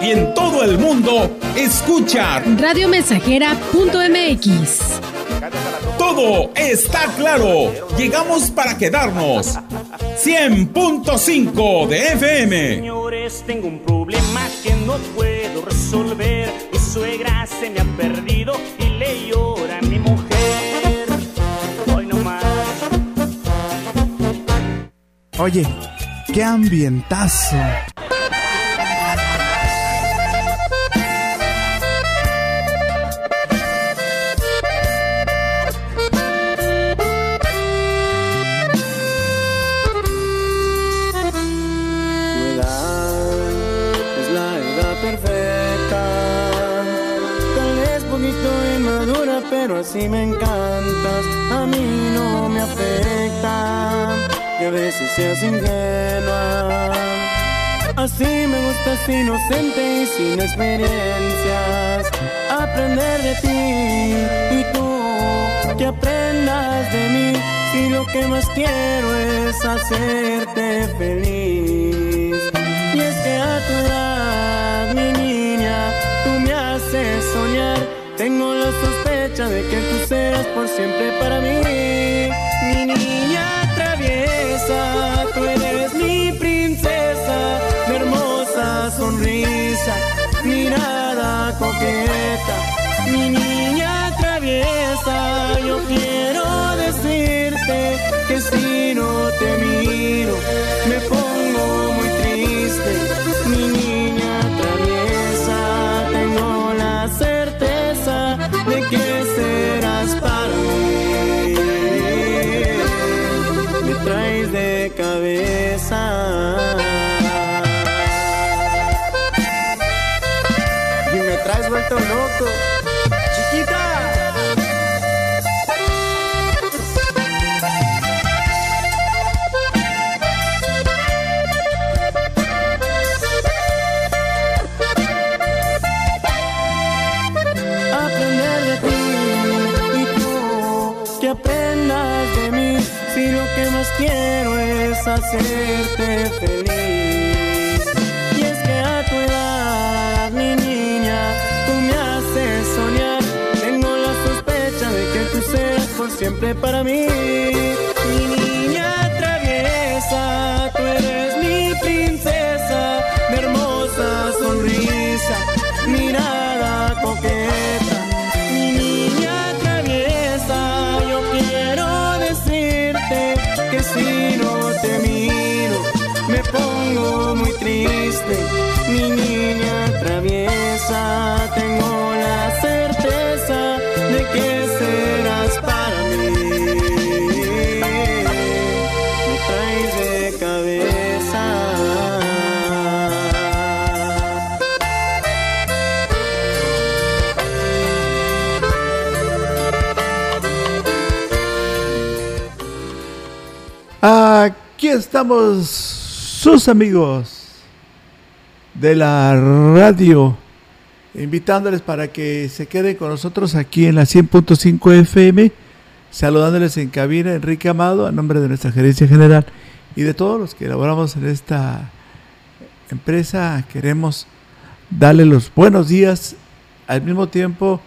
Y en todo el mundo, escucha radiomensajera.mx. Todo está claro. Llegamos para quedarnos. 100.5 de FM. Señores, tengo un problema que no puedo resolver. Mi suegra se me ha perdido y le llora a mi mujer. Hoy no más. Oye, qué ambientazo. Pero así me encantas. A mí no me afecta que a veces seas ingenua. Así me gustas inocente y sin experiencias. Aprender de ti y tú que aprendas de mí. Si lo que más quiero es hacerte feliz. Y es que a tu edad, mi niña, tú me haces soñar. Tengo la sospecha de que tú serás por siempre para mí. Mi niña traviesa, tú eres mi princesa, mi hermosa sonrisa, mirada coqueta. Mi niña traviesa, yo quiero decirte que si no te miro, quiero es hacerte feliz. Y es que a tu edad mi niña tú me haces soñar. Tengo la sospecha de que tú serás por siempre para mí. Mi niña traviesa triste mi niña traviesa tengo la certeza de que serás para mí. De cabeza. Aquí estamos, sus amigos de la radio, invitándoles para que se queden con nosotros aquí en la 100.5 FM, saludándoles en cabina Enrique Amado, a nombre de nuestra gerencia general y de todos los que elaboramos en esta empresa. Queremos darle los buenos días, al mismo tiempo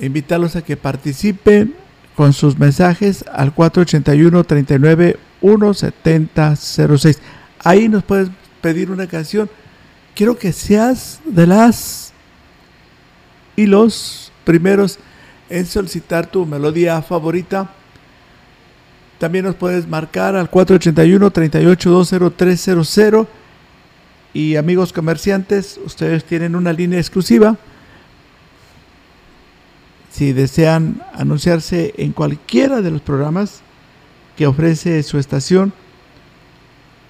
invitarlos a que participen con sus mensajes al 481 39 17006. Ahí nos puedes pedir una canción. Quiero que seas de las y los primeros en solicitar tu melodía favorita. También nos puedes marcar al 481 3820 Y amigos comerciantes, ustedes tienen una línea exclusiva si desean anunciarse en cualquiera de los programas que ofrece su estación,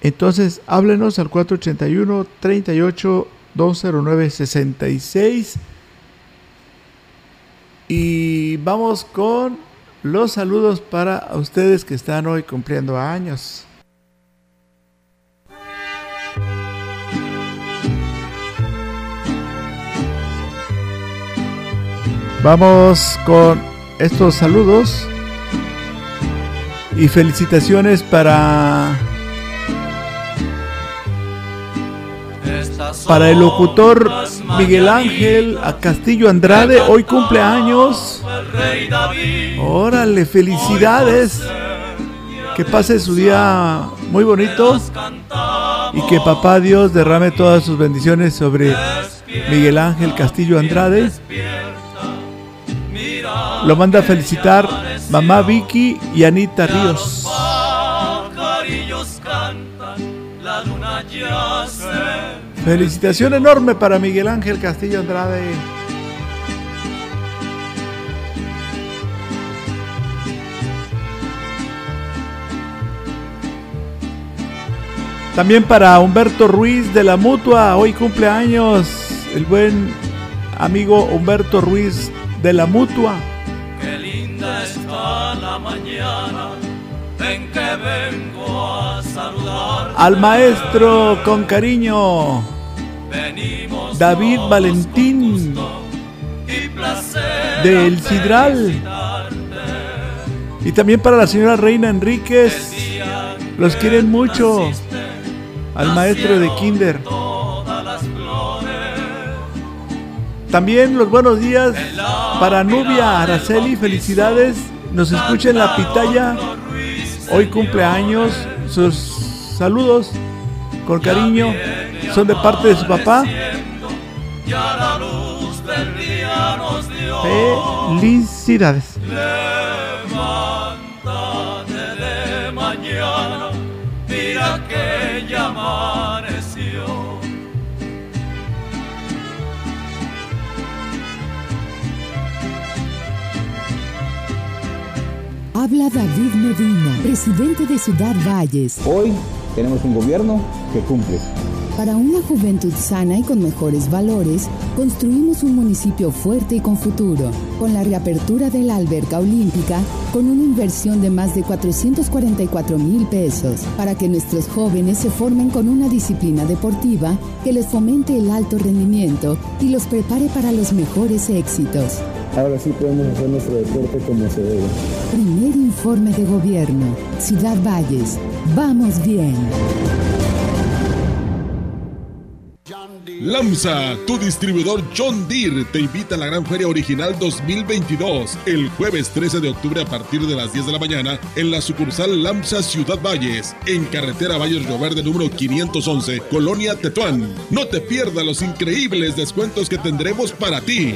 entonces háblenos al 481 38 209 66 Y vamos con los saludos para ustedes que están hoy cumpliendo años. Vamos con estos saludos y felicitaciones para para el locutor Miguel Ángel Castillo Andrade, hoy cumple años. Órale, felicidades. Que pase su día muy bonito y que papá Dios derrame todas sus bendiciones sobre Miguel Ángel Castillo Andrade. Lo manda a felicitar mamá Vicky y Anita Ríos. Felicitación enorme para Miguel Ángel Castillo Andrade. También para Humberto Ruiz de la Mutua, hoy cumpleaños el buen amigo Humberto Ruiz de la Mutua. Qué linda está la mañana en que vengo a saludar. Al maestro con cariño. David Valentín de El Sidral. Y también para la señora Reina Enríquez. Los quieren mucho. Al maestro de Kinder. También los buenos días para Nubia Araceli. Felicidades. Nos escucha en la pitaya. Hoy cumpleaños. Sus saludos con cariño son de parte de su papá. Felicidades. de mañana, mira que ya amaneció. Habla David Medina, presidente de Ciudad Valles. Hoy tenemos un gobierno que cumple. Para una juventud sana y con mejores valores, construimos un municipio fuerte y con futuro, con la reapertura de la alberca olímpica, con una inversión de más de 444 mil pesos, para que nuestros jóvenes se formen con una disciplina deportiva que les fomente el alto rendimiento y los prepare para los mejores éxitos. Ahora sí podemos hacer nuestro deporte como se debe. Primer informe de gobierno, Ciudad Valles, vamos bien. LAMSA, tu distribuidor John Deere, te invita a la Gran Feria Original 2022 el jueves 13 de octubre a partir de las 10 de la mañana en la sucursal LAMSA Ciudad Valles, en carretera Valles Río Verde número 511, Colonia Tetuán. No te pierdas los increíbles descuentos que tendremos para ti.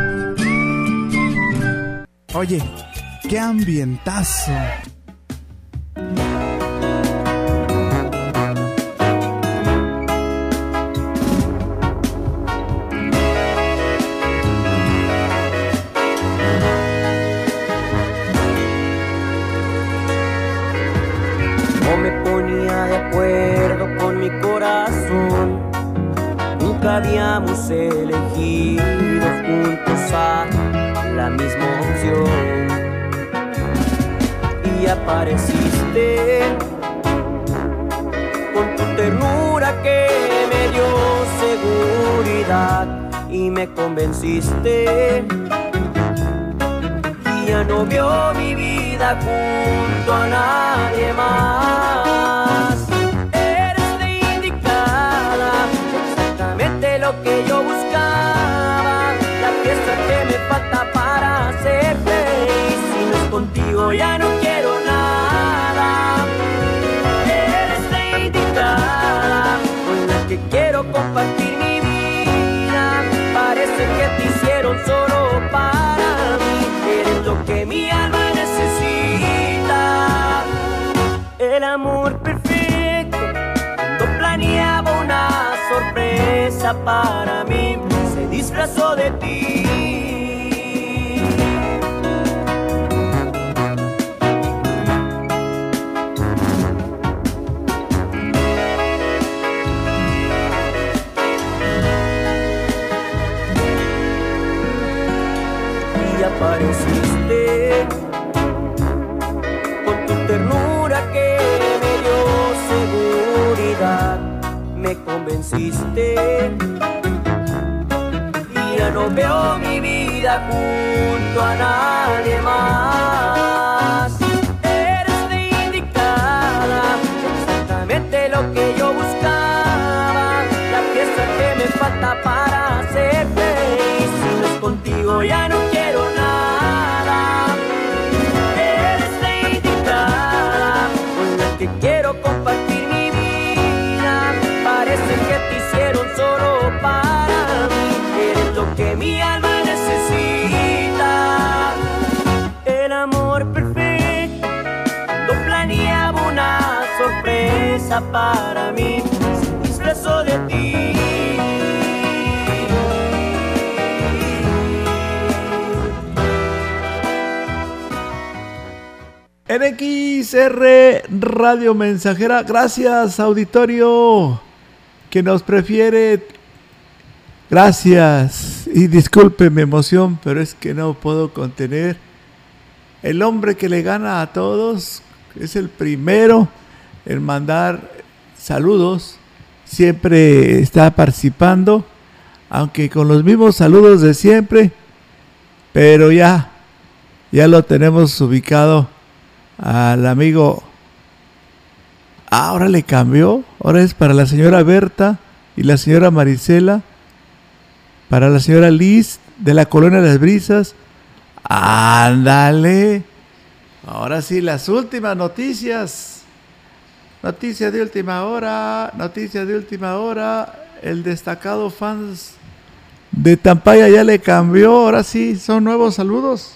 Oye, qué ambientazo. No me ponía de acuerdo con mi corazón. Nunca habíamos elegido juntos a la misma Apareciste con tu ternura que me dio seguridad y me convenciste. Y ya no vio mi vida junto a nadie más. Eres la indicada, exactamente lo que yo buscaba, la pieza que me falta para ser feliz. Si no es contigo ya no quiero que quiero compartir mi vida. Parece que te hicieron solo para mí. Eres lo que mi alma necesita. El amor perfecto. Cuando planeaba una sorpresa para mí, se disfrazó de ti. Convenciste y ya no veo mi vida junto a En XR Radio Mensajera, gracias auditorio que nos prefiere. Gracias y disculpe mi emoción, pero es que no puedo contener. El hombre que le gana a todos es el primero en mandar saludos. Siempre está participando, aunque con los mismos saludos de siempre, pero ya, ya lo tenemos ubicado al amigo. Ah, ahora le cambió. Ahora es para la señora Berta y la señora Marisela. Para la señora Liz de la Colonia de las Brisas. Ándale. Ahora sí, las últimas noticias. Noticias de última hora. Noticias de última hora. El destacado fans de Tampaya ya le cambió. Ahora sí, son nuevos saludos.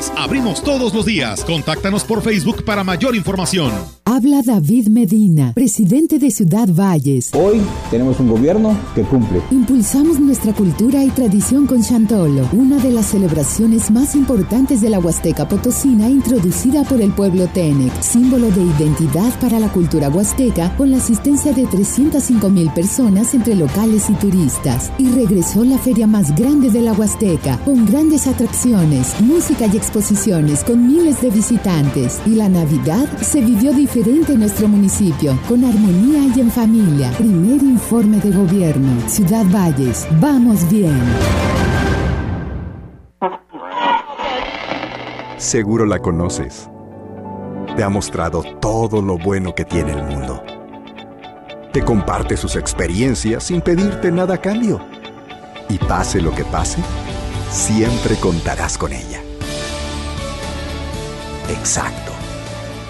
Abrimos todos los días. Contáctanos por Facebook para mayor información. Habla David Medina, presidente de Ciudad Valles. Hoy tenemos un gobierno que cumple. Impulsamos nuestra cultura y tradición con Chantolo, una de las celebraciones más importantes de la Huasteca Potosina introducida por el pueblo Tenec, símbolo de identidad para la cultura huasteca con la asistencia de 305 mil personas entre locales y turistas. Y regresó la feria más grande de la Huasteca, con grandes atracciones, música y exposiciones con miles de visitantes. Y la Navidad se vivió diferente en nuestro municipio, con armonía y en familia. Primer informe de gobierno. Ciudad Valles, vamos bien. Seguro la conoces. Te ha mostrado todo lo bueno que tiene el mundo. Te comparte sus experiencias sin pedirte nada a cambio. Y pase lo que pase, siempre contarás con ella. Exacto.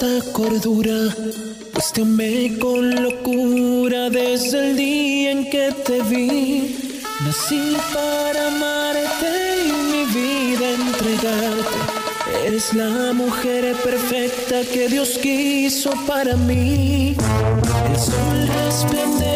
Esta cordura, pues te con locura desde el día en que te vi. Nací para amarte y mi vida entregarte. Eres la mujer perfecta que Dios quiso para mí. El sol resplandece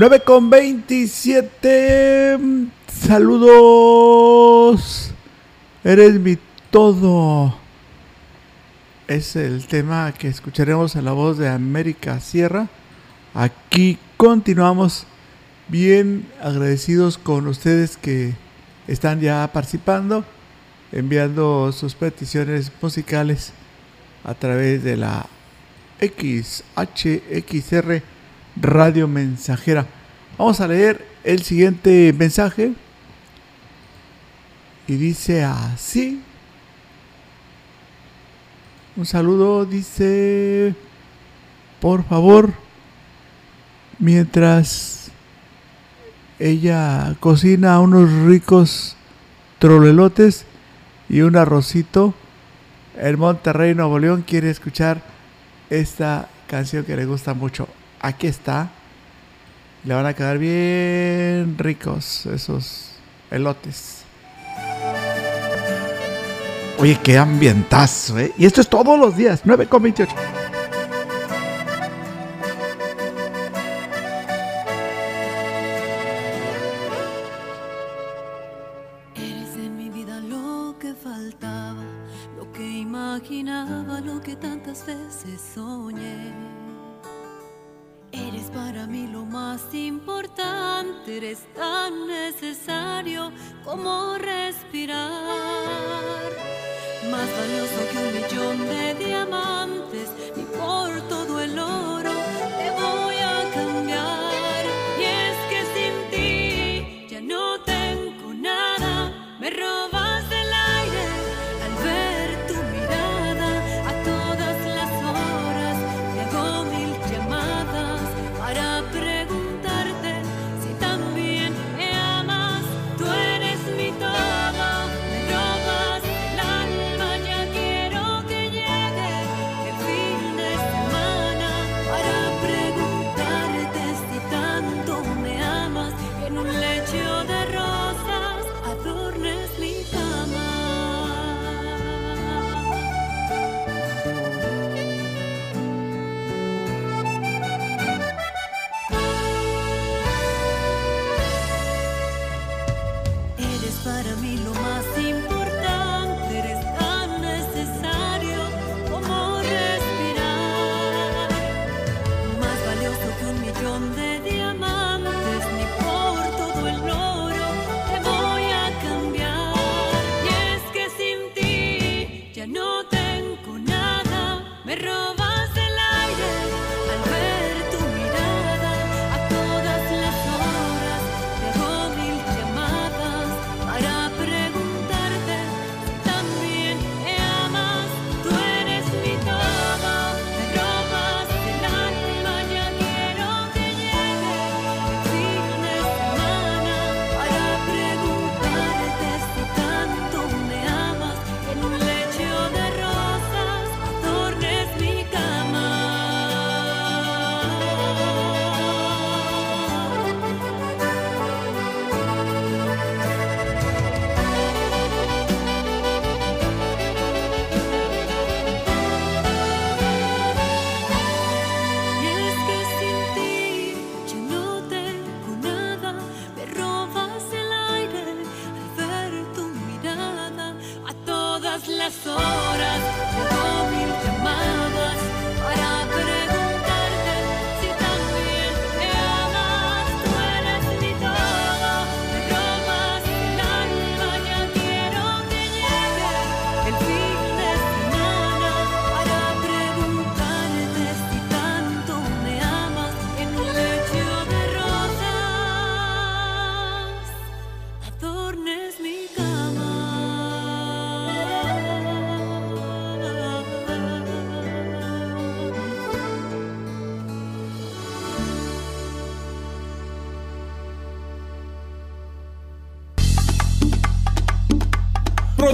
9 con 27. Saludos. Eres mi todo. Es el tema que escucharemos en la voz de América Sierra. Aquí continuamos bien agradecidos con ustedes que están ya participando, enviando sus peticiones musicales a través de la XHXR Radio Mensajera. Vamos a leer el siguiente mensaje. Y dice así. Un saludo, dice, por favor, mientras ella cocina unos ricos trolelotes y un arrocito, el Monterrey Nuevo León quiere escuchar esta canción que le gusta mucho aquí está. Le van a quedar bien ricos esos elotes. Oye, qué ambientazo, ¿eh? Y esto es todos los días, 9,28.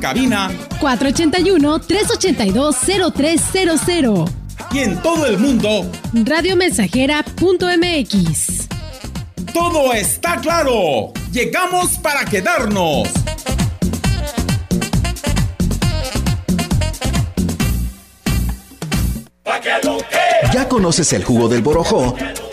cabina 481-382-0300. Y en todo el mundo, radiomensajera.mx. Todo está claro. Llegamos para quedarnos. ¿Ya conoces el jugo del borojó?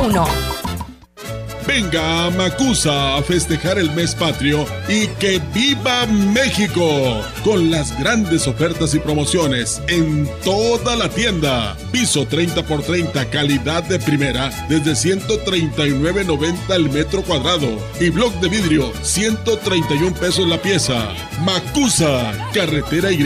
202 B001. Venga a Macusa a festejar el mes patrio y que viva México con las grandes ofertas y promociones en toda la tienda. Piso 30 por 30 calidad de primera desde 139.90 el metro cuadrado y bloc de vidrio 131 pesos la pieza. Macusa, carretera Y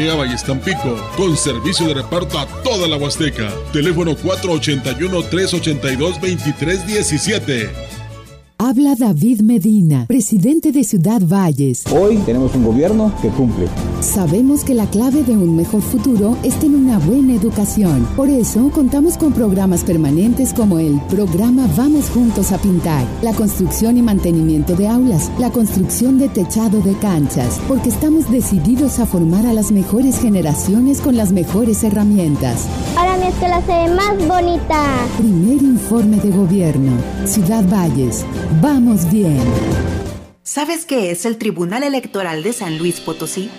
Tampico con servicio de reparto a toda la Huasteca. Teléfono 481 382 2317. Habla David Medina, presidente de Ciudad Valles. Hoy tenemos un gobierno que cumple. Sabemos que la clave de un mejor futuro está en una buena educación. Por eso contamos con programas permanentes como el programa Vamos Juntos a Pintar, la construcción y mantenimiento de aulas, la construcción de techado de canchas, porque estamos decididos a formar a las mejores generaciones con las mejores herramientas. Ahora mi escuela se ve más bonita. Primer informe de gobierno. Ciudad Valles. Vamos bien. ¿Sabes qué es el Tribunal Electoral de San Luis Potosí?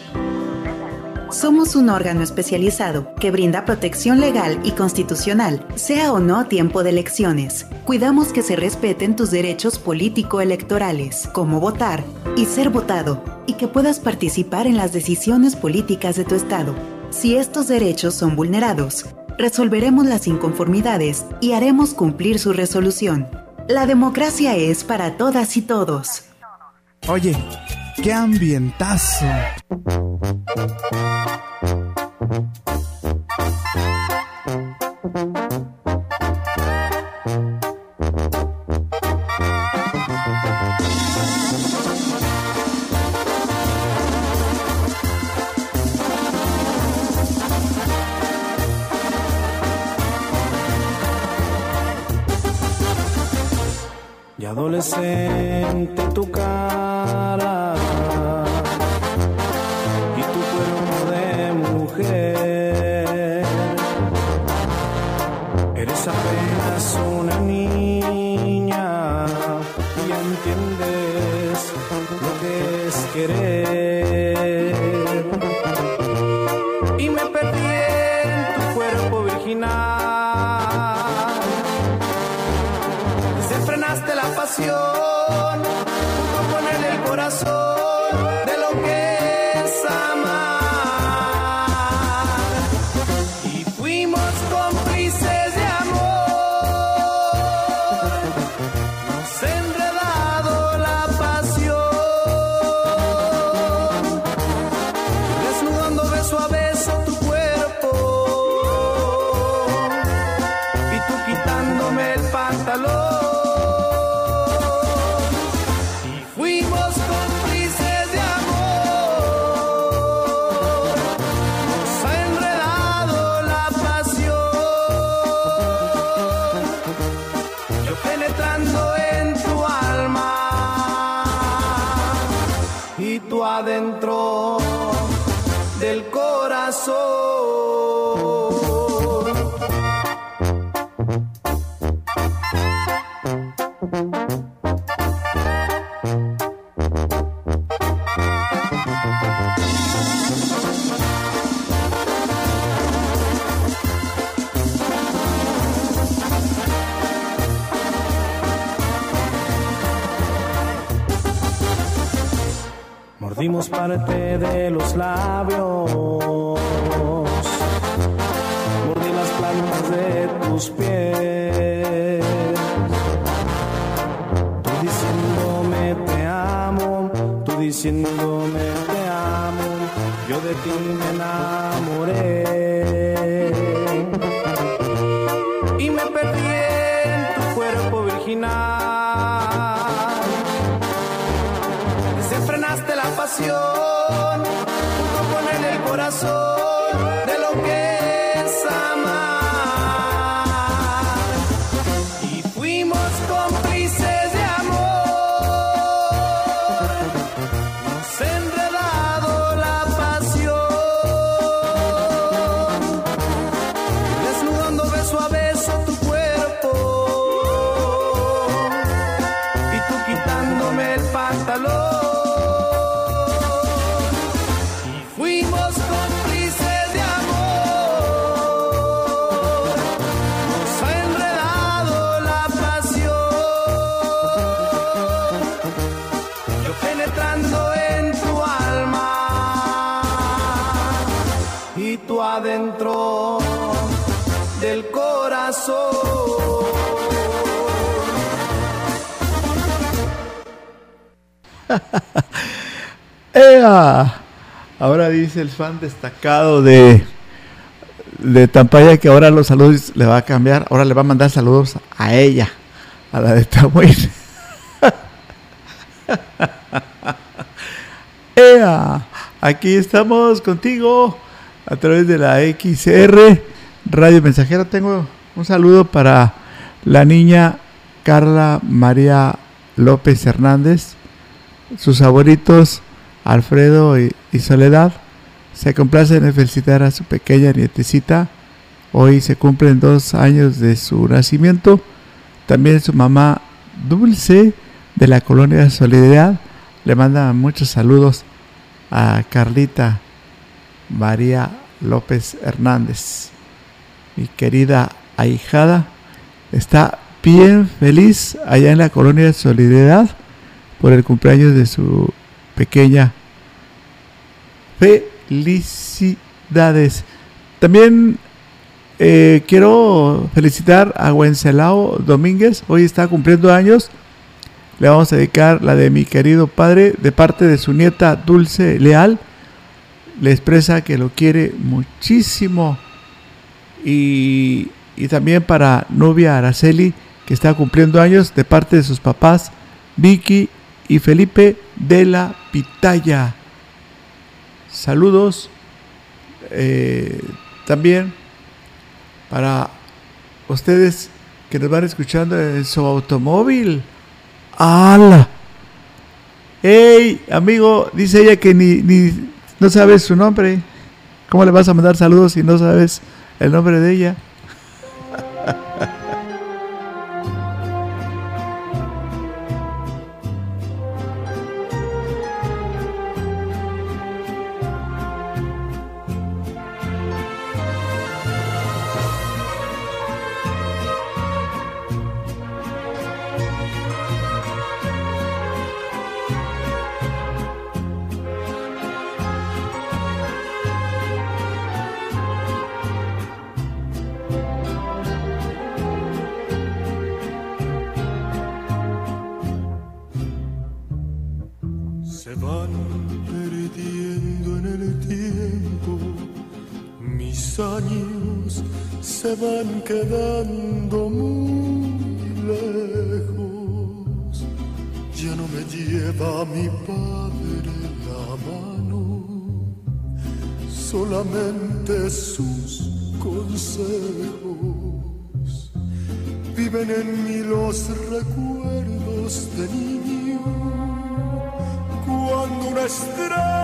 Somos un órgano especializado que brinda protección legal y constitucional, sea o no tiempo de elecciones. Cuidamos que se respeten tus derechos político-electorales, como votar y ser votado, y que puedas participar en las decisiones políticas de tu Estado. Si estos derechos son vulnerados, resolveremos las inconformidades y haremos cumplir su resolución. La democracia es para todas y todos. Oye, qué ambientazo. Adolescente tu cara y tu cuerpo de mujer. Eres apenas una niña y entiendes lo que es querer. Ahora dice el fan destacado de, de Tampaya que ahora los saludos le va a cambiar. Ahora le va a mandar saludos a ella, a la de Tamuín. ¡Ea! Aquí estamos contigo a través de la XR Radio Mensajera. Tengo un saludo para la niña Carla María López Hernández, sus favoritos Alfredo y, Soledad. Se complacen en felicitar a su pequeña nietecita. Hoy se cumplen dos años de su nacimiento. También su mamá Dulce de la colonia Solidaridad le manda muchos saludos a Carlita María López Hernández. Mi querida ahijada está bien feliz allá en la colonia Solidaridad por el cumpleaños de su pequeña. Felicidades. También eh, quiero felicitar a Wencelao Domínguez. Hoy está cumpliendo años. Le vamos a dedicar la de mi querido padre de parte de su nieta Dulce Leal. Le expresa que lo quiere muchísimo. Y, y también para Nubia Araceli, que está cumpliendo años de parte de sus papás Vicky y Felipe de la Pitaya. Saludos. eh, también para ustedes que nos van escuchando en su automóvil. ¡Hala! ¡Ey, amigo! Dice ella que ni, ni no sabes su nombre. ¿Cómo le vas a mandar saludos si no sabes el nombre de ella? se van quedando muy lejos. Ya no me lleva mi padre la mano, solamente sus consejos. Viven en mí los recuerdos de niño cuando una estrella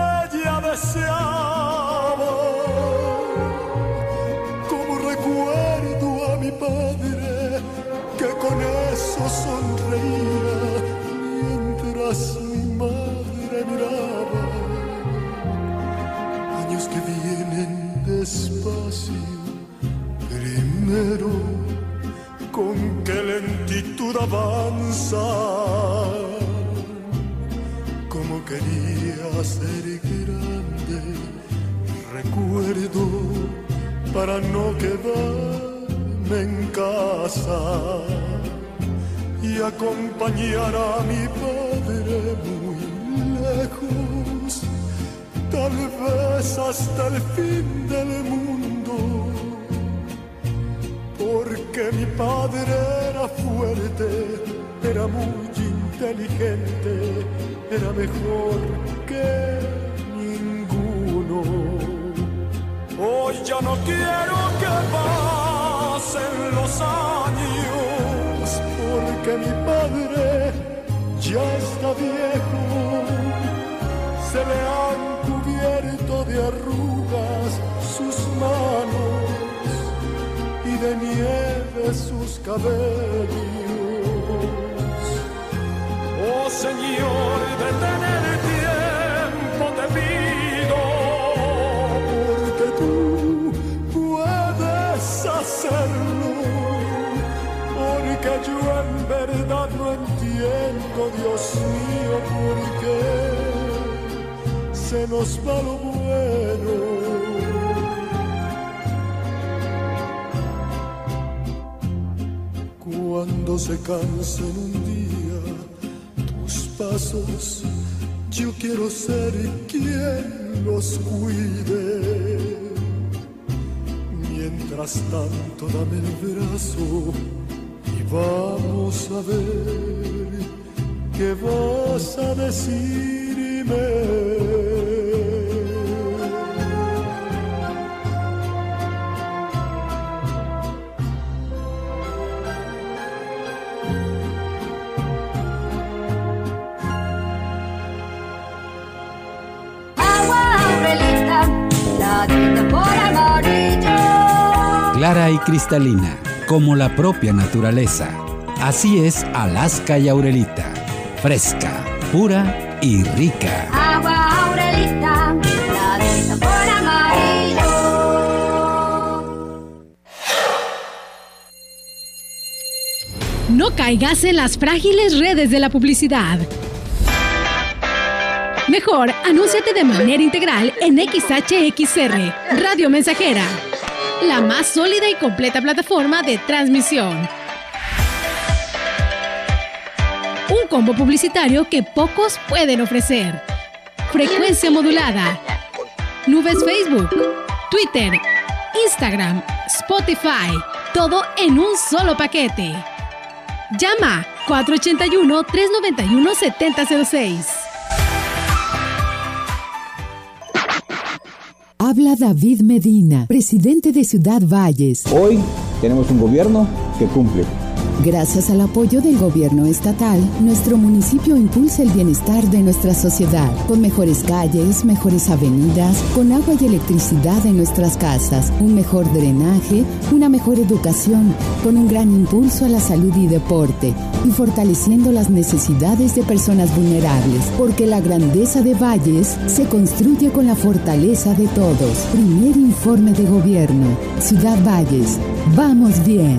Cuando se cansen un día tus pasos, yo quiero ser quien los cuide. Mientras tanto, dame el brazo y vamos a ver qué vas a decirme. Clara y cristalina, como la propia naturaleza. Así es Alaska y Aurelita. Fresca, pura y rica. Agua Aurelita, la tinta por amarillo. No caigas en las frágiles redes de la publicidad. Mejor, anúnciate de manera integral en XHXR, Radio Mensajera, la más sólida y completa plataforma de transmisión. Un combo publicitario que pocos pueden ofrecer. Frecuencia modulada. Nubes Facebook, Twitter, Instagram, Spotify. Todo en un solo paquete. Llama 481-391-7006. Habla David Medina, presidente de Ciudad Valles. Hoy tenemos un gobierno que cumple. Gracias al apoyo del gobierno estatal, nuestro municipio impulsa el bienestar de nuestra sociedad, con mejores calles, mejores avenidas, con agua y electricidad en nuestras casas, un mejor drenaje, una mejor educación, con un gran impulso a la salud y deporte, y fortaleciendo las necesidades de personas vulnerables, porque la grandeza de Valles se construye con la fortaleza de todos. Primer informe de gobierno, Ciudad Valles, vamos bien.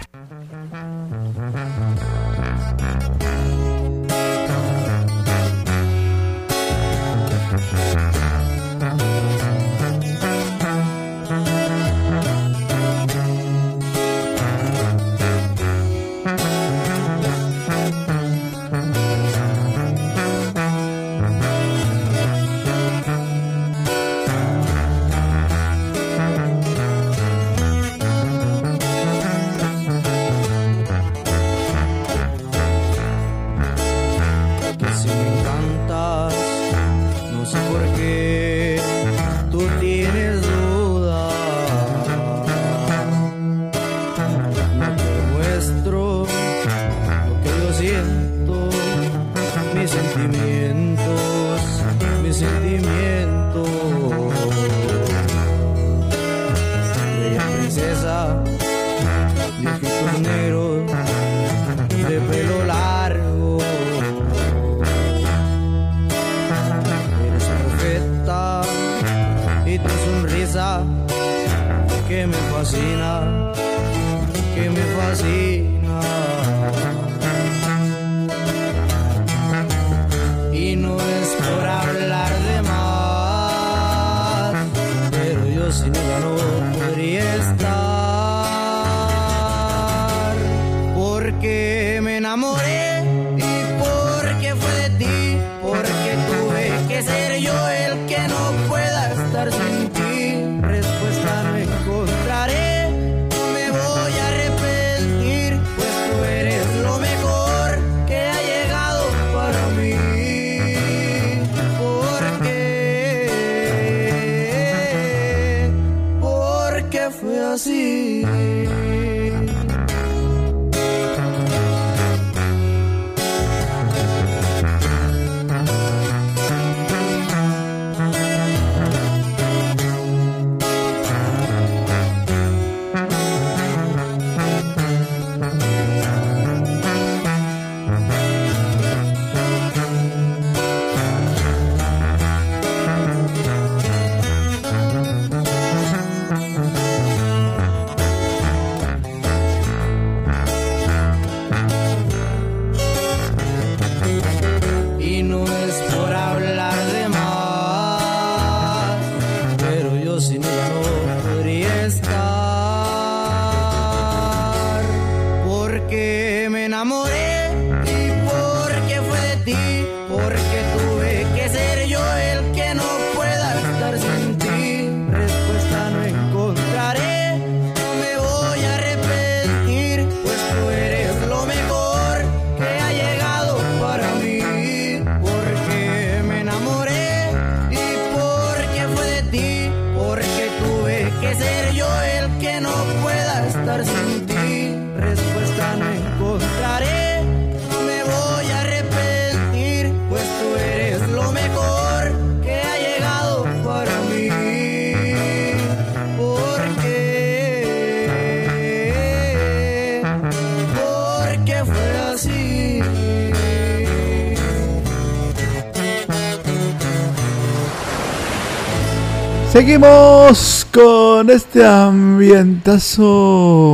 Seguimos con este ambientazo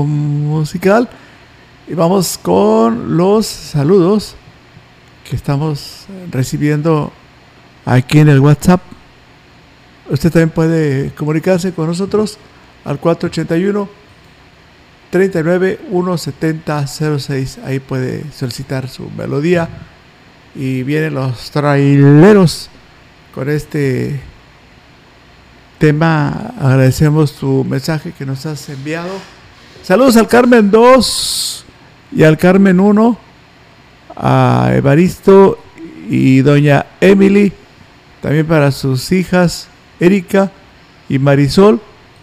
musical y vamos con los saludos que estamos recibiendo aquí en el WhatsApp. Usted también puede comunicarse con nosotros al 481 39 170 06. Ahí puede solicitar su melodía y vienen los traileros con este tema. Agradecemos tu mensaje que nos has enviado. Saludos al Carmen 2 y al Carmen 1, a Evaristo y doña Emily, también para sus hijas Erika y Marisol,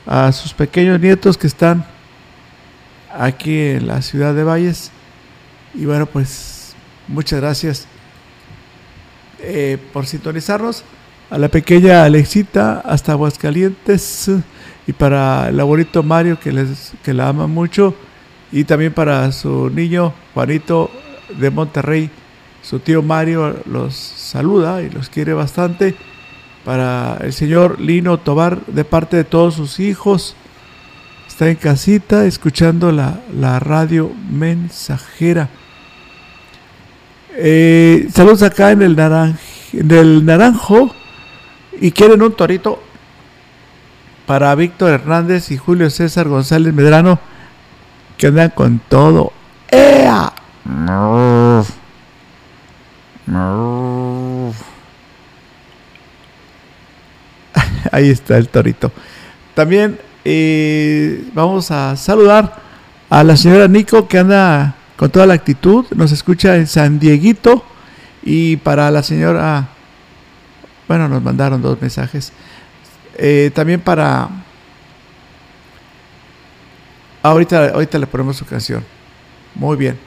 a sus pequeños nietos que están aquí en la ciudad de Valles. Y bueno, pues muchas gracias eh, por sintonizarnos a la pequeña Alexita hasta Aguascalientes y para el abuelito Mario que, les, que la ama mucho y también para su niño Juanito de Monterrey. Su tío Mario los saluda y los quiere bastante. Para el señor Lino Tobar de parte de todos sus hijos. Está en casita escuchando la, radio mensajera. Eh, saludos acá en el, en el Naranjo. Y quieren un torito para Víctor Hernández y Julio César González Medrano. Que andan con todo. ¡Ea! Ahí está el torito. También eh, vamos a saludar a la señora Nico que anda con toda la actitud. Nos escucha en San Dieguito. Y para la señora, bueno, nos mandaron dos mensajes. Eh, también para... Ahorita, ahorita le ponemos su canción. Muy bien.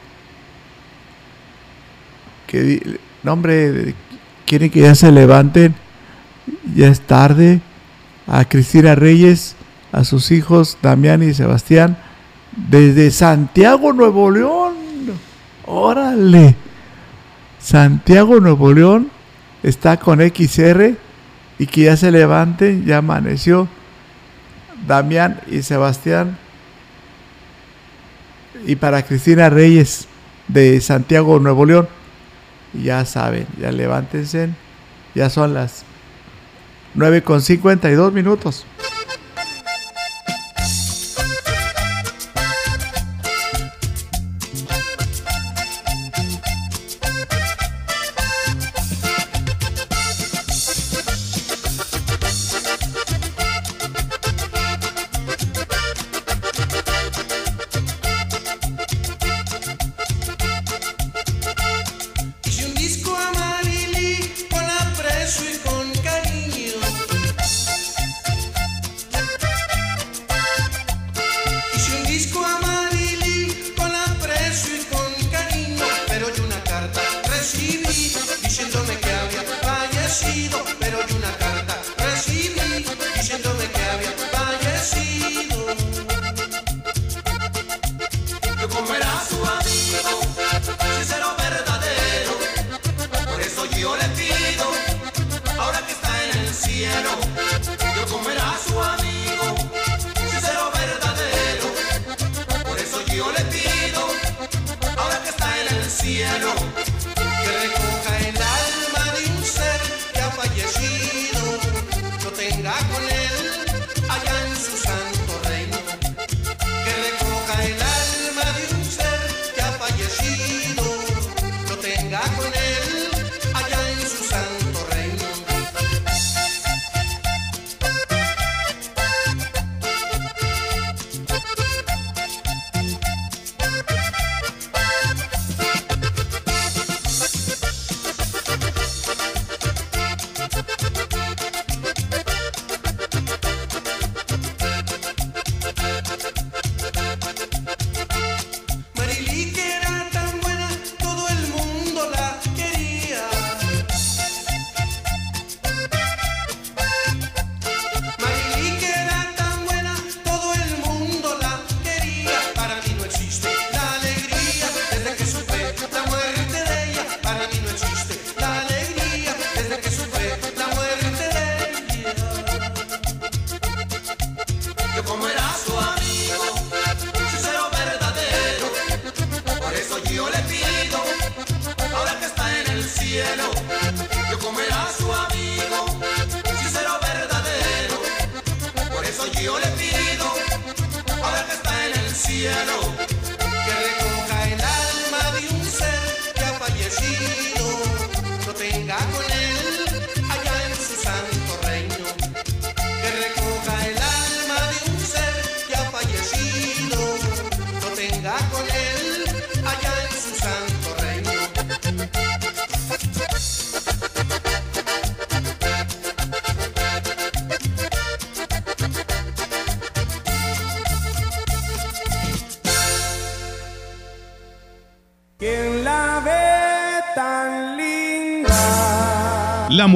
Que, no, hombre, quieren que ya se levanten. Ya es tarde. A Cristina Reyes, a sus hijos Damián y Sebastián, desde Santiago, Nuevo León. Órale. Santiago, Nuevo León, está con XR y que ya se levanten, ya amaneció. Damián y Sebastián. Y para Cristina Reyes de Santiago, Nuevo León. Ya saben, ya levántense. Ya son las 9 con 52 minutos.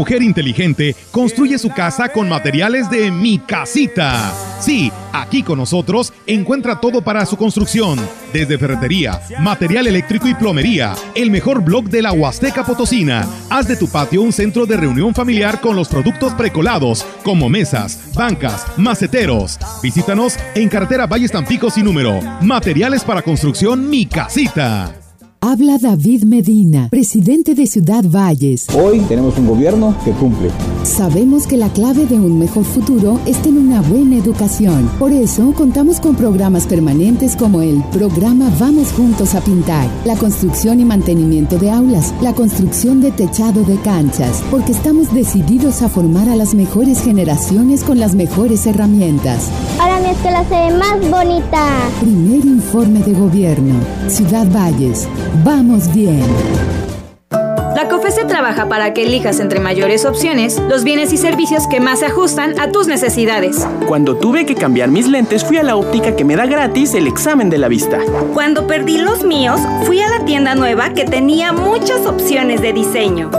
Mujer inteligente construye su casa con materiales de Mi Casita. Sí, aquí con nosotros encuentra todo para su construcción, desde ferretería, material eléctrico y plomería. El mejor blog de la Huasteca Potosina. Haz de tu patio un centro de reunión familiar con los productos precolados, como mesas, bancas, maceteros. Visítanos en carretera Valles Tampico sin número. Materiales para construcción Mi Casita. Habla David Medina, presidente de Ciudad Valles. Hoy tenemos un gobierno que cumple. Sabemos que la clave de un mejor futuro está en una buena educación. Por eso contamos con programas permanentes como el programa Vamos Juntos a Pintar, la construcción y mantenimiento de aulas, la construcción de techado de canchas, porque estamos decididos a formar a las mejores generaciones con las mejores herramientas. Mi escuela se ve más bonita. Primer informe de gobierno. Ciudad Valles. Vamos bien. La COFESE trabaja para que elijas entre mayores opciones los bienes y servicios que más se ajustan a tus necesidades. Cuando tuve que cambiar mis lentes, fui a la óptica que me da gratis el examen de la vista. Cuando perdí los míos, fui a la tienda nueva que tenía muchas opciones de diseño.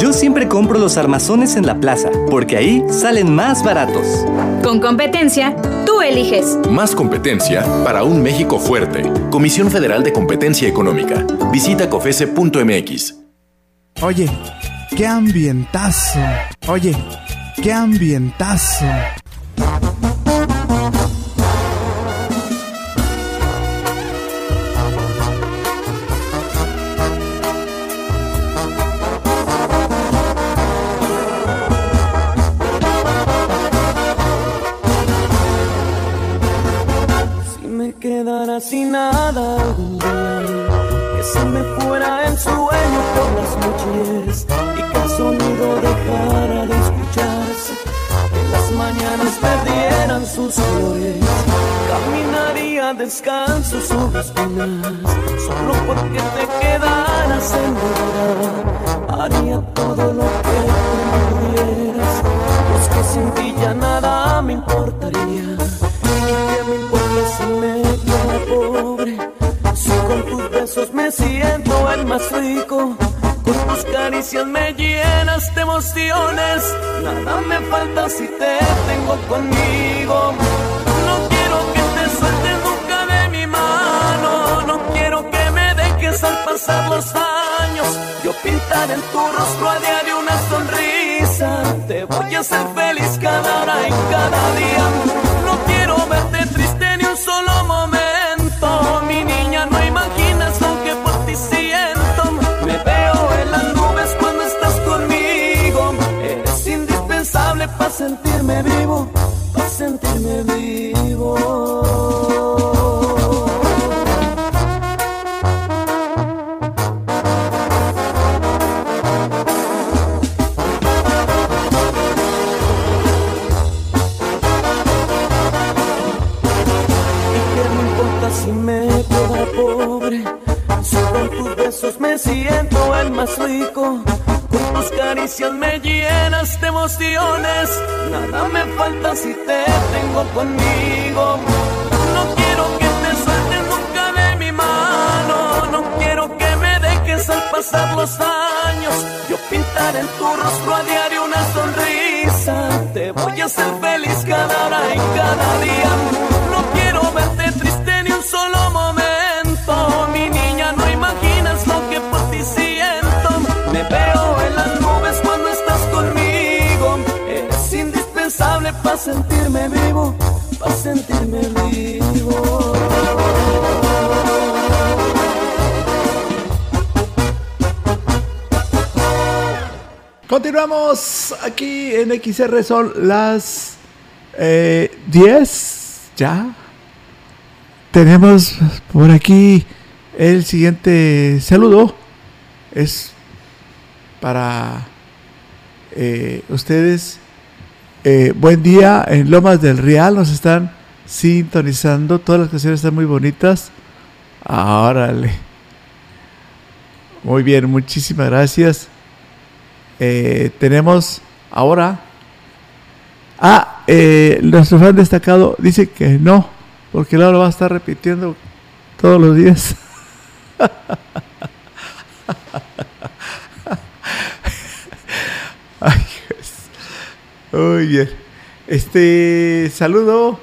Yo siempre compro los armazones en la plaza, porque ahí salen más baratos. Con competencia, tú eliges. Más competencia para un México fuerte. Comisión Federal de Competencia Económica. Visita cofese.mx. Oye, qué ambientazo. Oye, qué ambientazo. Descalzo sobre solo porque te quedaras en mi haría todo lo que pudieras, pues que sin ti ya nada me importaría. ¿Y qué me importa si me pobre? Si con tus besos me siento el más rico, con tus caricias me llenas de emociones. Nada me falta si te tengo conmigo. Pasar años. Yo pintaré en tu rostro a diario una sonrisa. Te voy a hacer feliz cada hora y cada día. No quiero verte triste ni un solo momento. Mi niña, no imaginas lo que por ti siento. Me veo en las nubes cuando estás conmigo. Eres indispensable para sentirme vivo, para sentirme vivo. Siento el más rico, con tus caricias me llenas de emociones. Nada me falta si te tengo conmigo. No quiero que te sueltes nunca de mi mano. No quiero que me dejes al pasar los años. Yo pintaré en tu rostro a diario una sonrisa. Te voy a hacer feliz cada hora y cada día. Para sentirme vivo, para sentirme vivo. Continuamos aquí en XR, son las eh, 10 ya. Tenemos por aquí el siguiente saludo. Es para eh, ustedes. Eh, buen día en Lomas del Real. Nos están sintonizando. Todas las canciones están muy bonitas. Órale. Muy bien, muchísimas gracias. Eh, tenemos ahora. Ah, eh, nuestro fan destacado dice que no, porque Laura va a estar repitiendo todos los días. Ay, Jesús. Muy bien. Este saludo.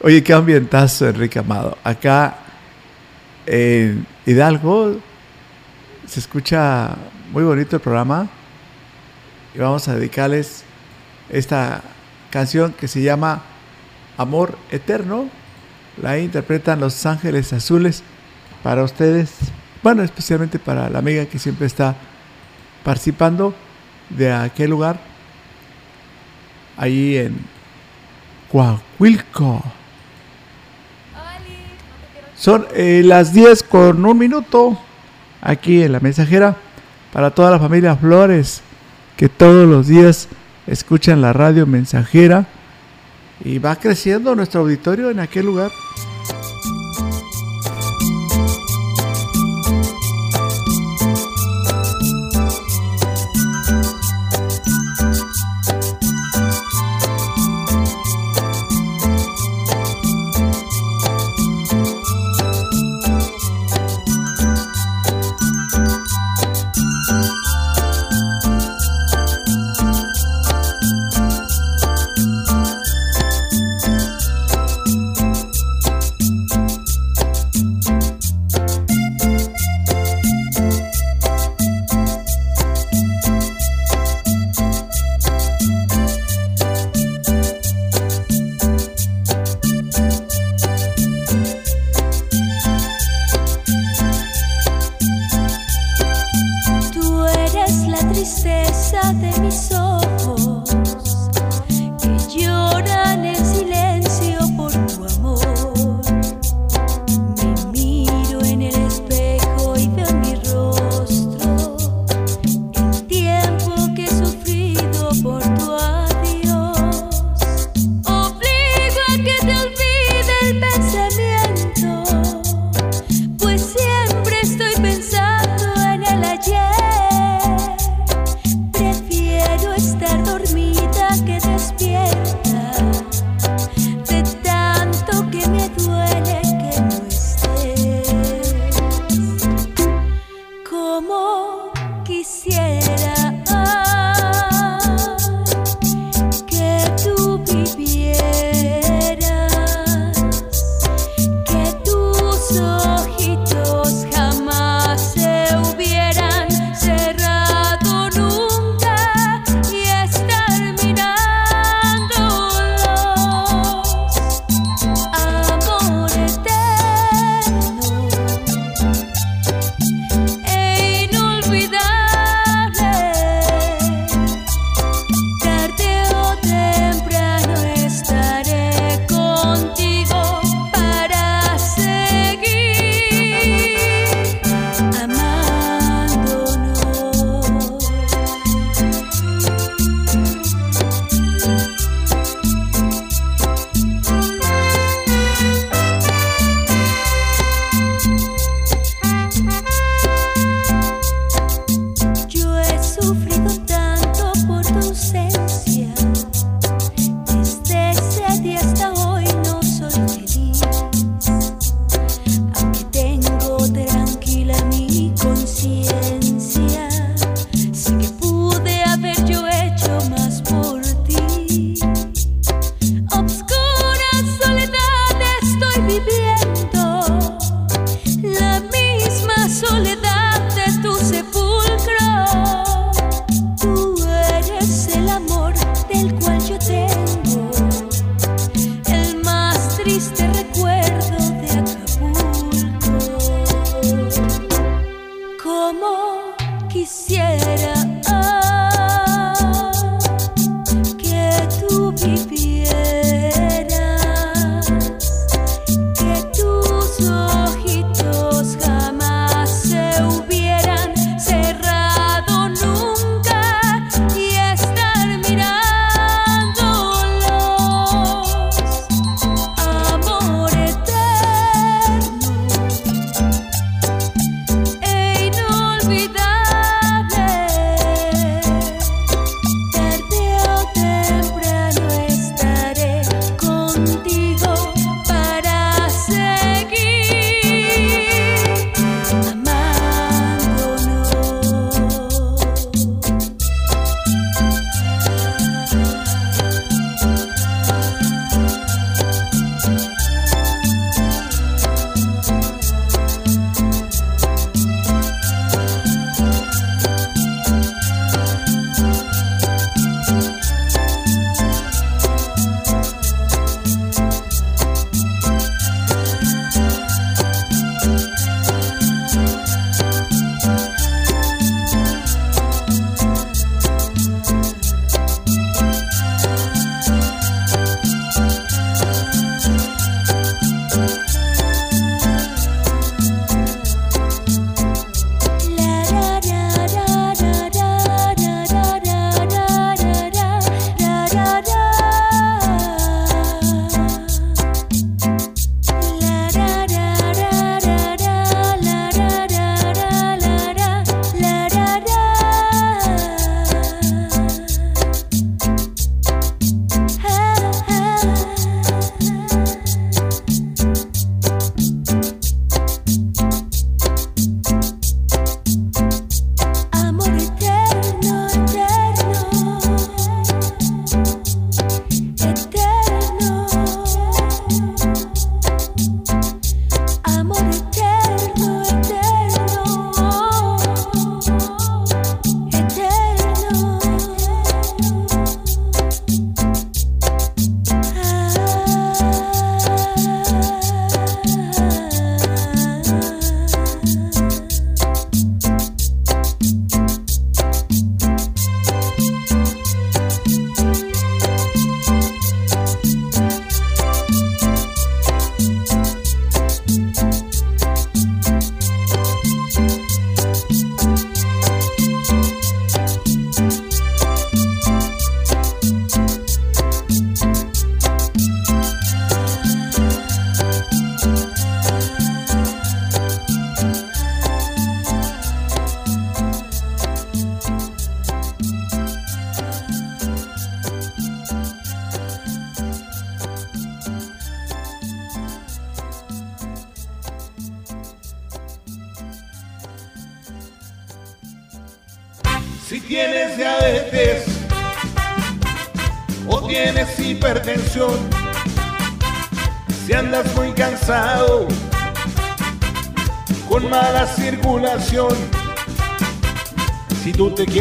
Oye, qué ambientazo, Enrique Amado. Acá en Hidalgo se escucha muy bonito el programa y vamos a dedicarles esta canción que se llama Amor Eterno. La interpretan Los Ángeles Azules para ustedes, bueno, especialmente para la amiga que siempre está participando de aquel lugar, ahí en Coahuilco. Son eh, las 10 con un minuto aquí en la mensajera para toda la familia Flores que todos los días escuchan la radio mensajera y va creciendo nuestro auditorio en aquel lugar. Quisiera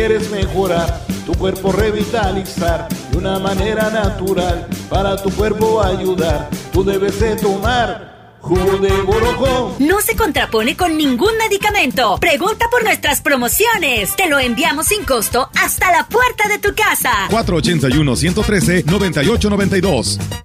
quieres mejorar, tu cuerpo revitalizar de una manera natural, para tu cuerpo ayudar, tú debes de tomar jugo de borojó. No se contrapone con ningún medicamento. Pregunta por nuestras promociones. Te lo enviamos sin costo hasta la puerta de tu casa. 481-113-9892.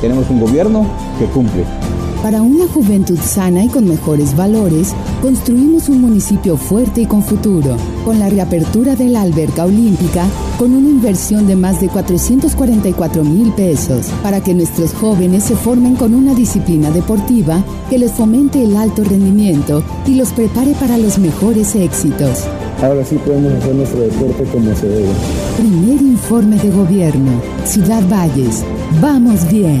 tenemos un gobierno que cumple. Para una juventud sana y con mejores valores, construimos un municipio fuerte y con futuro. Con la reapertura de la alberca olímpica, con una inversión de más de 444 mil pesos, para que nuestros jóvenes se formen con una disciplina deportiva que les fomente el alto rendimiento y los prepare para los mejores éxitos. Ahora sí podemos hacer nuestro deporte como se debe. Primer informe de gobierno. Ciudad Valles. Vamos bien.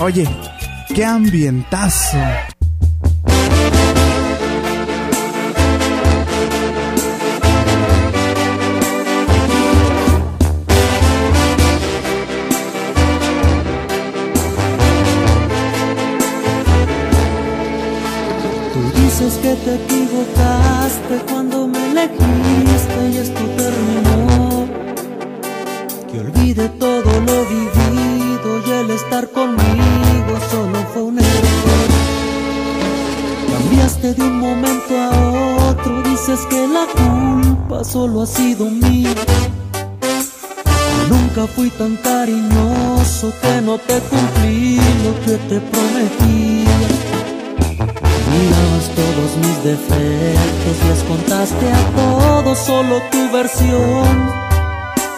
Oye, qué ambientazo. Dices que te equivocaste cuando me elegiste y esto terminó. Que olvide todo lo vivido el estar conmigo solo fue un error. Cambiaste de un momento a otro, dices que la culpa solo ha sido mía. Nunca fui tan cariñoso que no te cumplí lo que te prometía. Mirabas todos mis defectos, les contaste a todos solo tu versión.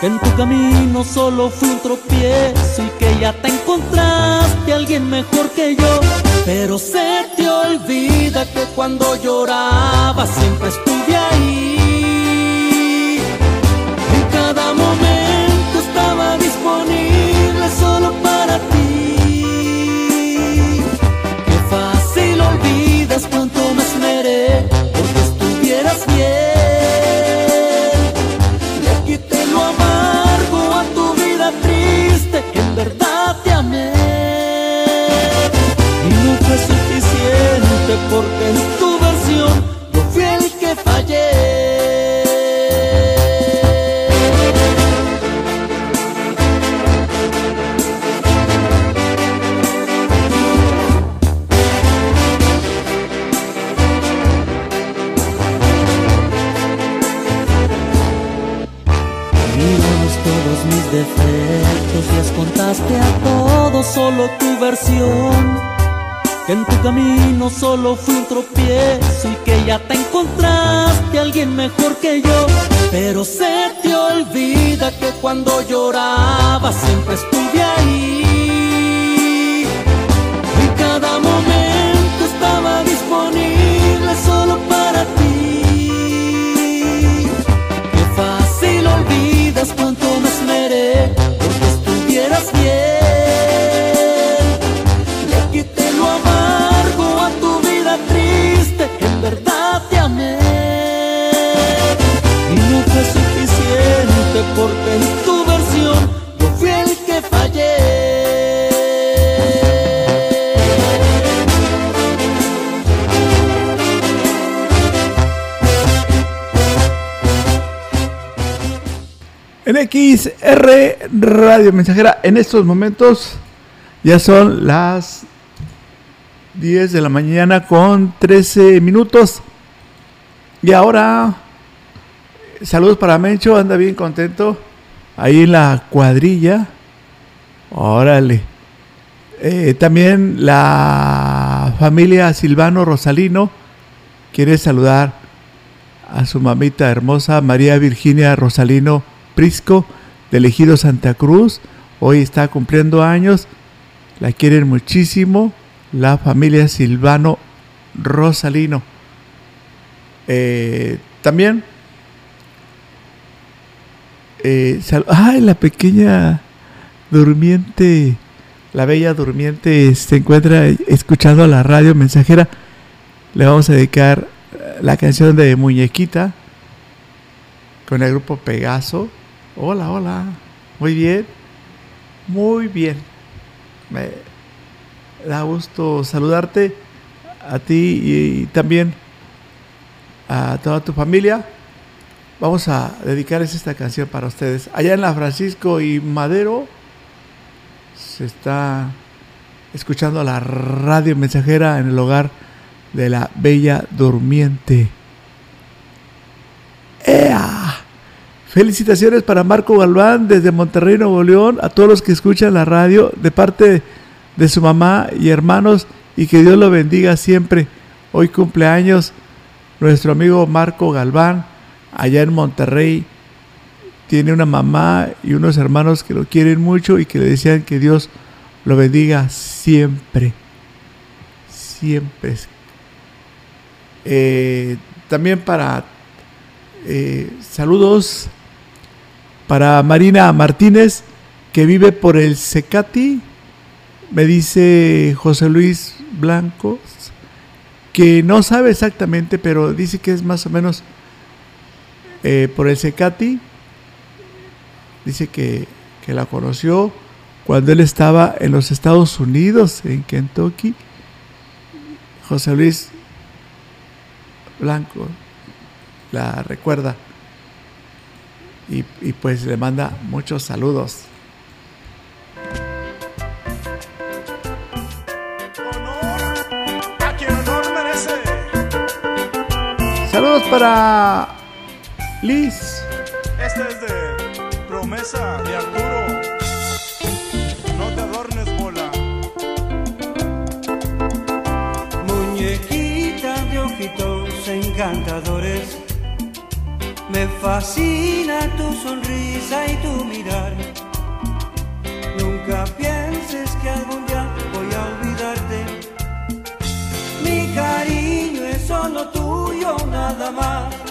Que en tu camino solo fui un tropiezo y que ya te encontraste alguien mejor que yo. Pero se te olvida que cuando lloraba siempre estuve ahí. En cada momento estaba disponible solo para ti. Qué fácil olvidas cuánto me esmeré porque estuvieras bien. Camino solo fui un tropiezo y que ya te encontraste alguien mejor que yo. Pero se te olvida que cuando lloraba siempre estuve XR Radio Mensajera, en estos momentos ya son las 10 de la mañana con 13 minutos. Y ahora, saludos para Mencho, anda bien contento ahí en la cuadrilla. Órale. Eh, también la familia Silvano Rosalino quiere saludar a su mamita hermosa María Virginia Rosalino Prisco del Ejido Santa Cruz. Hoy está cumpliendo años. La quieren muchísimo. La familia Silvano Rosalino. Eh, también. Eh, sal- ¡Ay, la pequeña durmiente! La bella durmiente se encuentra escuchando la radio mensajera. Le vamos a dedicar eh, la canción de Muñequita con el grupo Pegaso. Hola, hola. Muy bien. Muy bien. Me da gusto saludarte a ti y, también a toda tu familia. Vamos a dedicarles esta canción para ustedes. Allá en la Francisco y Madero se está escuchando la radio mensajera en el hogar de la Bella Durmiente. ¡Ea! Felicitaciones para Marco Galván desde Monterrey, Nuevo León, a todos los que escuchan la radio de parte de su mamá y hermanos y que Dios lo bendiga siempre. Hoy cumpleaños nuestro amigo Marco Galván allá en Monterrey. Tiene una mamá y unos hermanos que lo quieren mucho y que le desean que Dios lo bendiga siempre. Siempre. Eh, también para eh, saludos para Marina Martínez, que vive por el Secati. Me dice José Luis Blanco, que no sabe exactamente, pero dice que es más o menos eh, por el Secati. Dice que, que la conoció cuando él estaba en los Estados Unidos, en Kentucky. José Luis Blanco la recuerda y, y pues le manda muchos saludos. Saludos para Liz. Este es de promesa de Arturo. No te adornes, bola. Muñequita de ojitos encantadores, me fascina tu sonrisa y tu mirar. Nunca pienses que algún día voy a olvidarte. Mi cariño es solo tuyo, nada más.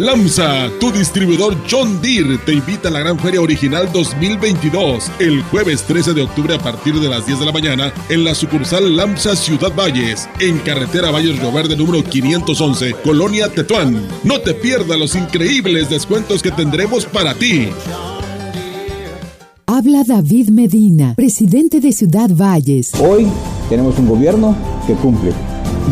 LAMSA, tu distribuidor John Deere, te invita a la Gran Feria Original 2022 el jueves 13 de octubre a partir de las 10 de la mañana en la sucursal LAMSA Ciudad Valles, en carretera Valles Río Verde número 511, Colonia Tetuán. No te pierdas los increíbles descuentos que tendremos para ti. Habla David Medina, presidente de Ciudad Valles. Hoy tenemos un gobierno que cumple.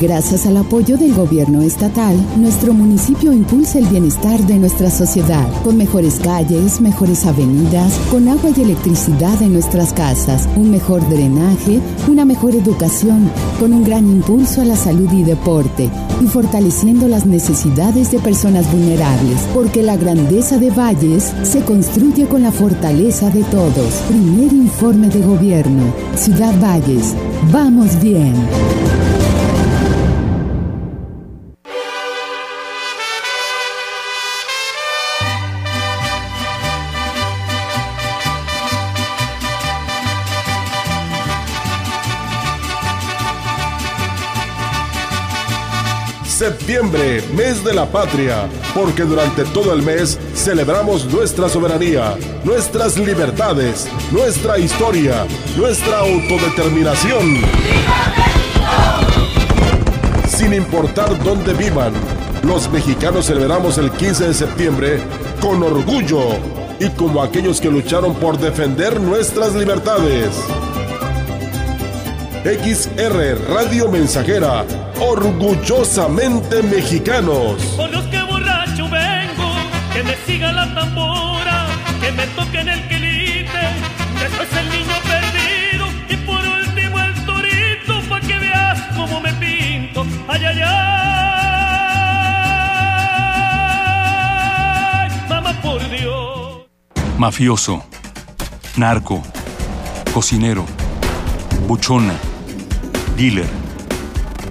Gracias al apoyo del gobierno estatal, nuestro municipio impulsa el bienestar de nuestra sociedad, con mejores calles, mejores avenidas, con agua y electricidad en nuestras casas, un mejor drenaje, una mejor educación, con un gran impulso a la salud y deporte, y fortaleciendo las necesidades de personas vulnerables, porque la grandeza de Valles se construye con la fortaleza de todos. Primer informe de gobierno, Ciudad Valles, vamos bien. Mes de la patria, porque durante todo el mes celebramos nuestra soberanía, nuestras libertades, nuestra historia, nuestra autodeterminación. Sin importar dónde vivan, los mexicanos celebramos el 15 de septiembre con orgullo y como aquellos que lucharon por defender nuestras libertades. XR Radio Mensajera, orgullosamente mexicanos. Por los que borracho vengo, que me siga la tambora, que me toquen el quelite, después el niño perdido y por último el torito, pa' que veas cómo me pinto. Ay, ay, ay, mamá por Dios. Mafioso, narco, cocinero, buchona, dealer,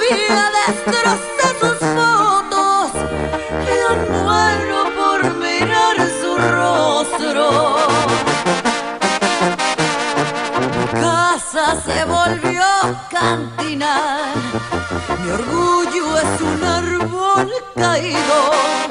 Rabia destrocé sus fotos y muero por mirar su rostro. Casa se volvió cantina, mi orgullo es un árbol caído.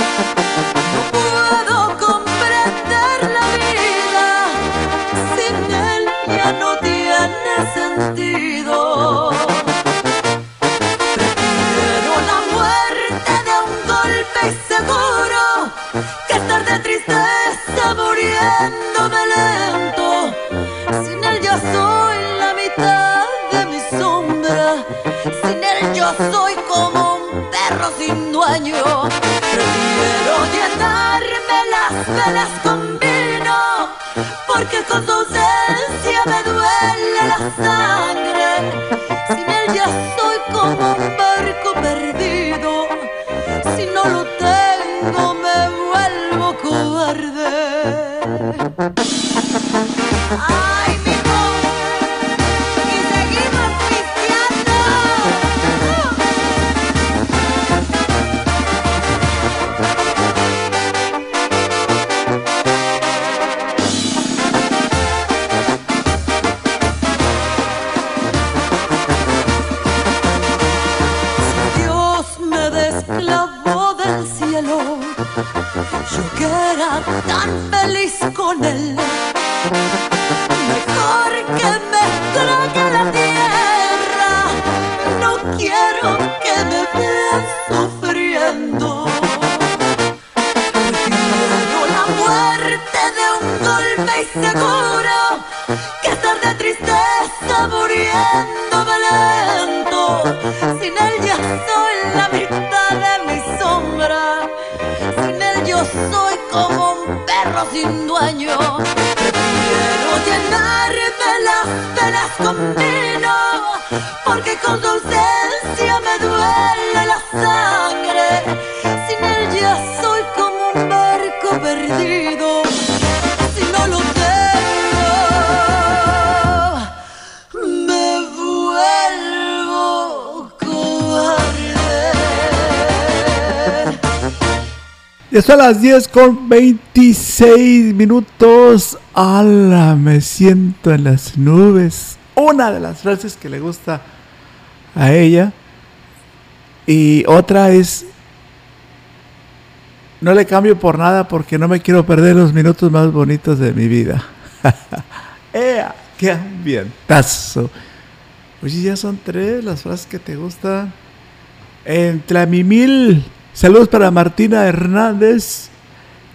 Las velas con vino, porque con su ausencia me duele la sangre. Sin él las 10 con 26 minutos. ¡Hala! Me siento en las nubes. Una de las frases que le gusta a ella. Y otra es. No le cambio por nada porque no me quiero perder los minutos más bonitos de mi vida. ¡Ea! ¡Qué ambientazo! Oye, ya son tres las frases que te gustan. En Tlamimil, saludos para Martina Hernández.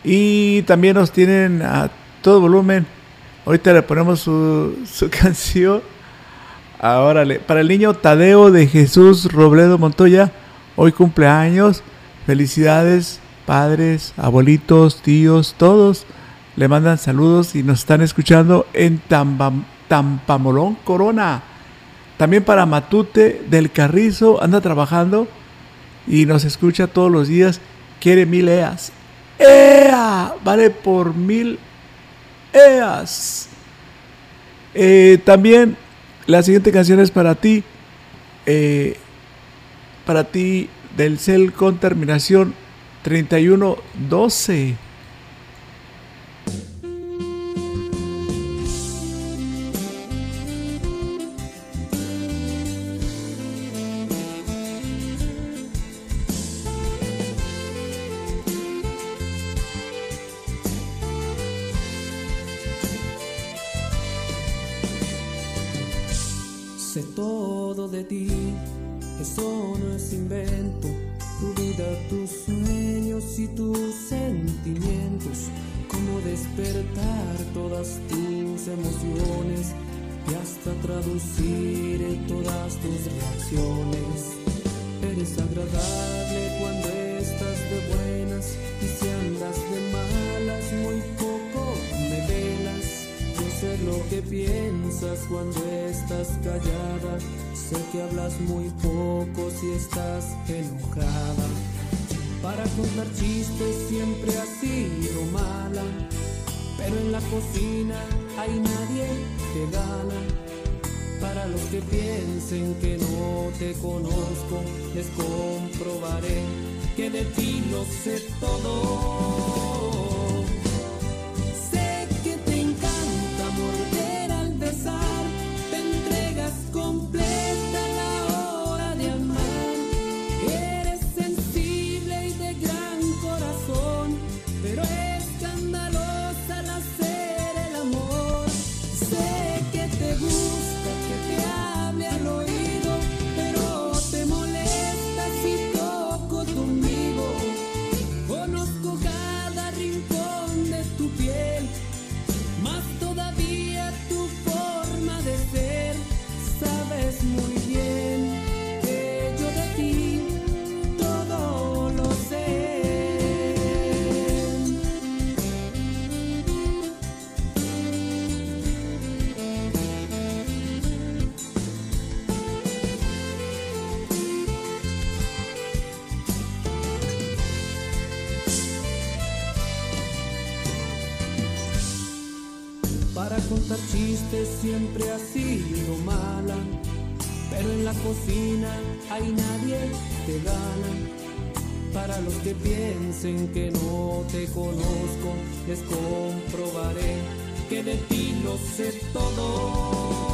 Y también nos tienen a todo volumen. Ahorita le ponemos su, su canción. Ahora, para el niño Tadeo de Jesús Robledo Montoya, hoy cumpleaños. Felicidades, padres, abuelitos, tíos, todos. Le mandan saludos y nos están escuchando en Tambam- Tampamolón, Corona. También para Matute del Carrizo, anda trabajando y nos escucha todos los días. Quiere mil EAS. ¡Ea! Vale por mil EAS. Eh, también la siguiente canción es para ti. eh, para ti del cel con terminación 3112. contar chistes siempre ha sido mala, pero en la cocina hay nadie te gana. Para los que piensen que no te conozco, les comprobaré que de ti lo sé todo.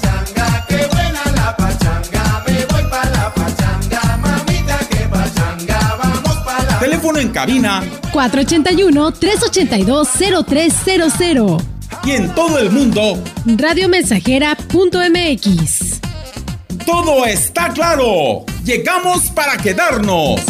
en cabina 481-382-0300. Y en todo el mundo, radiomensajera.mx. Todo está claro. Llegamos para quedarnos.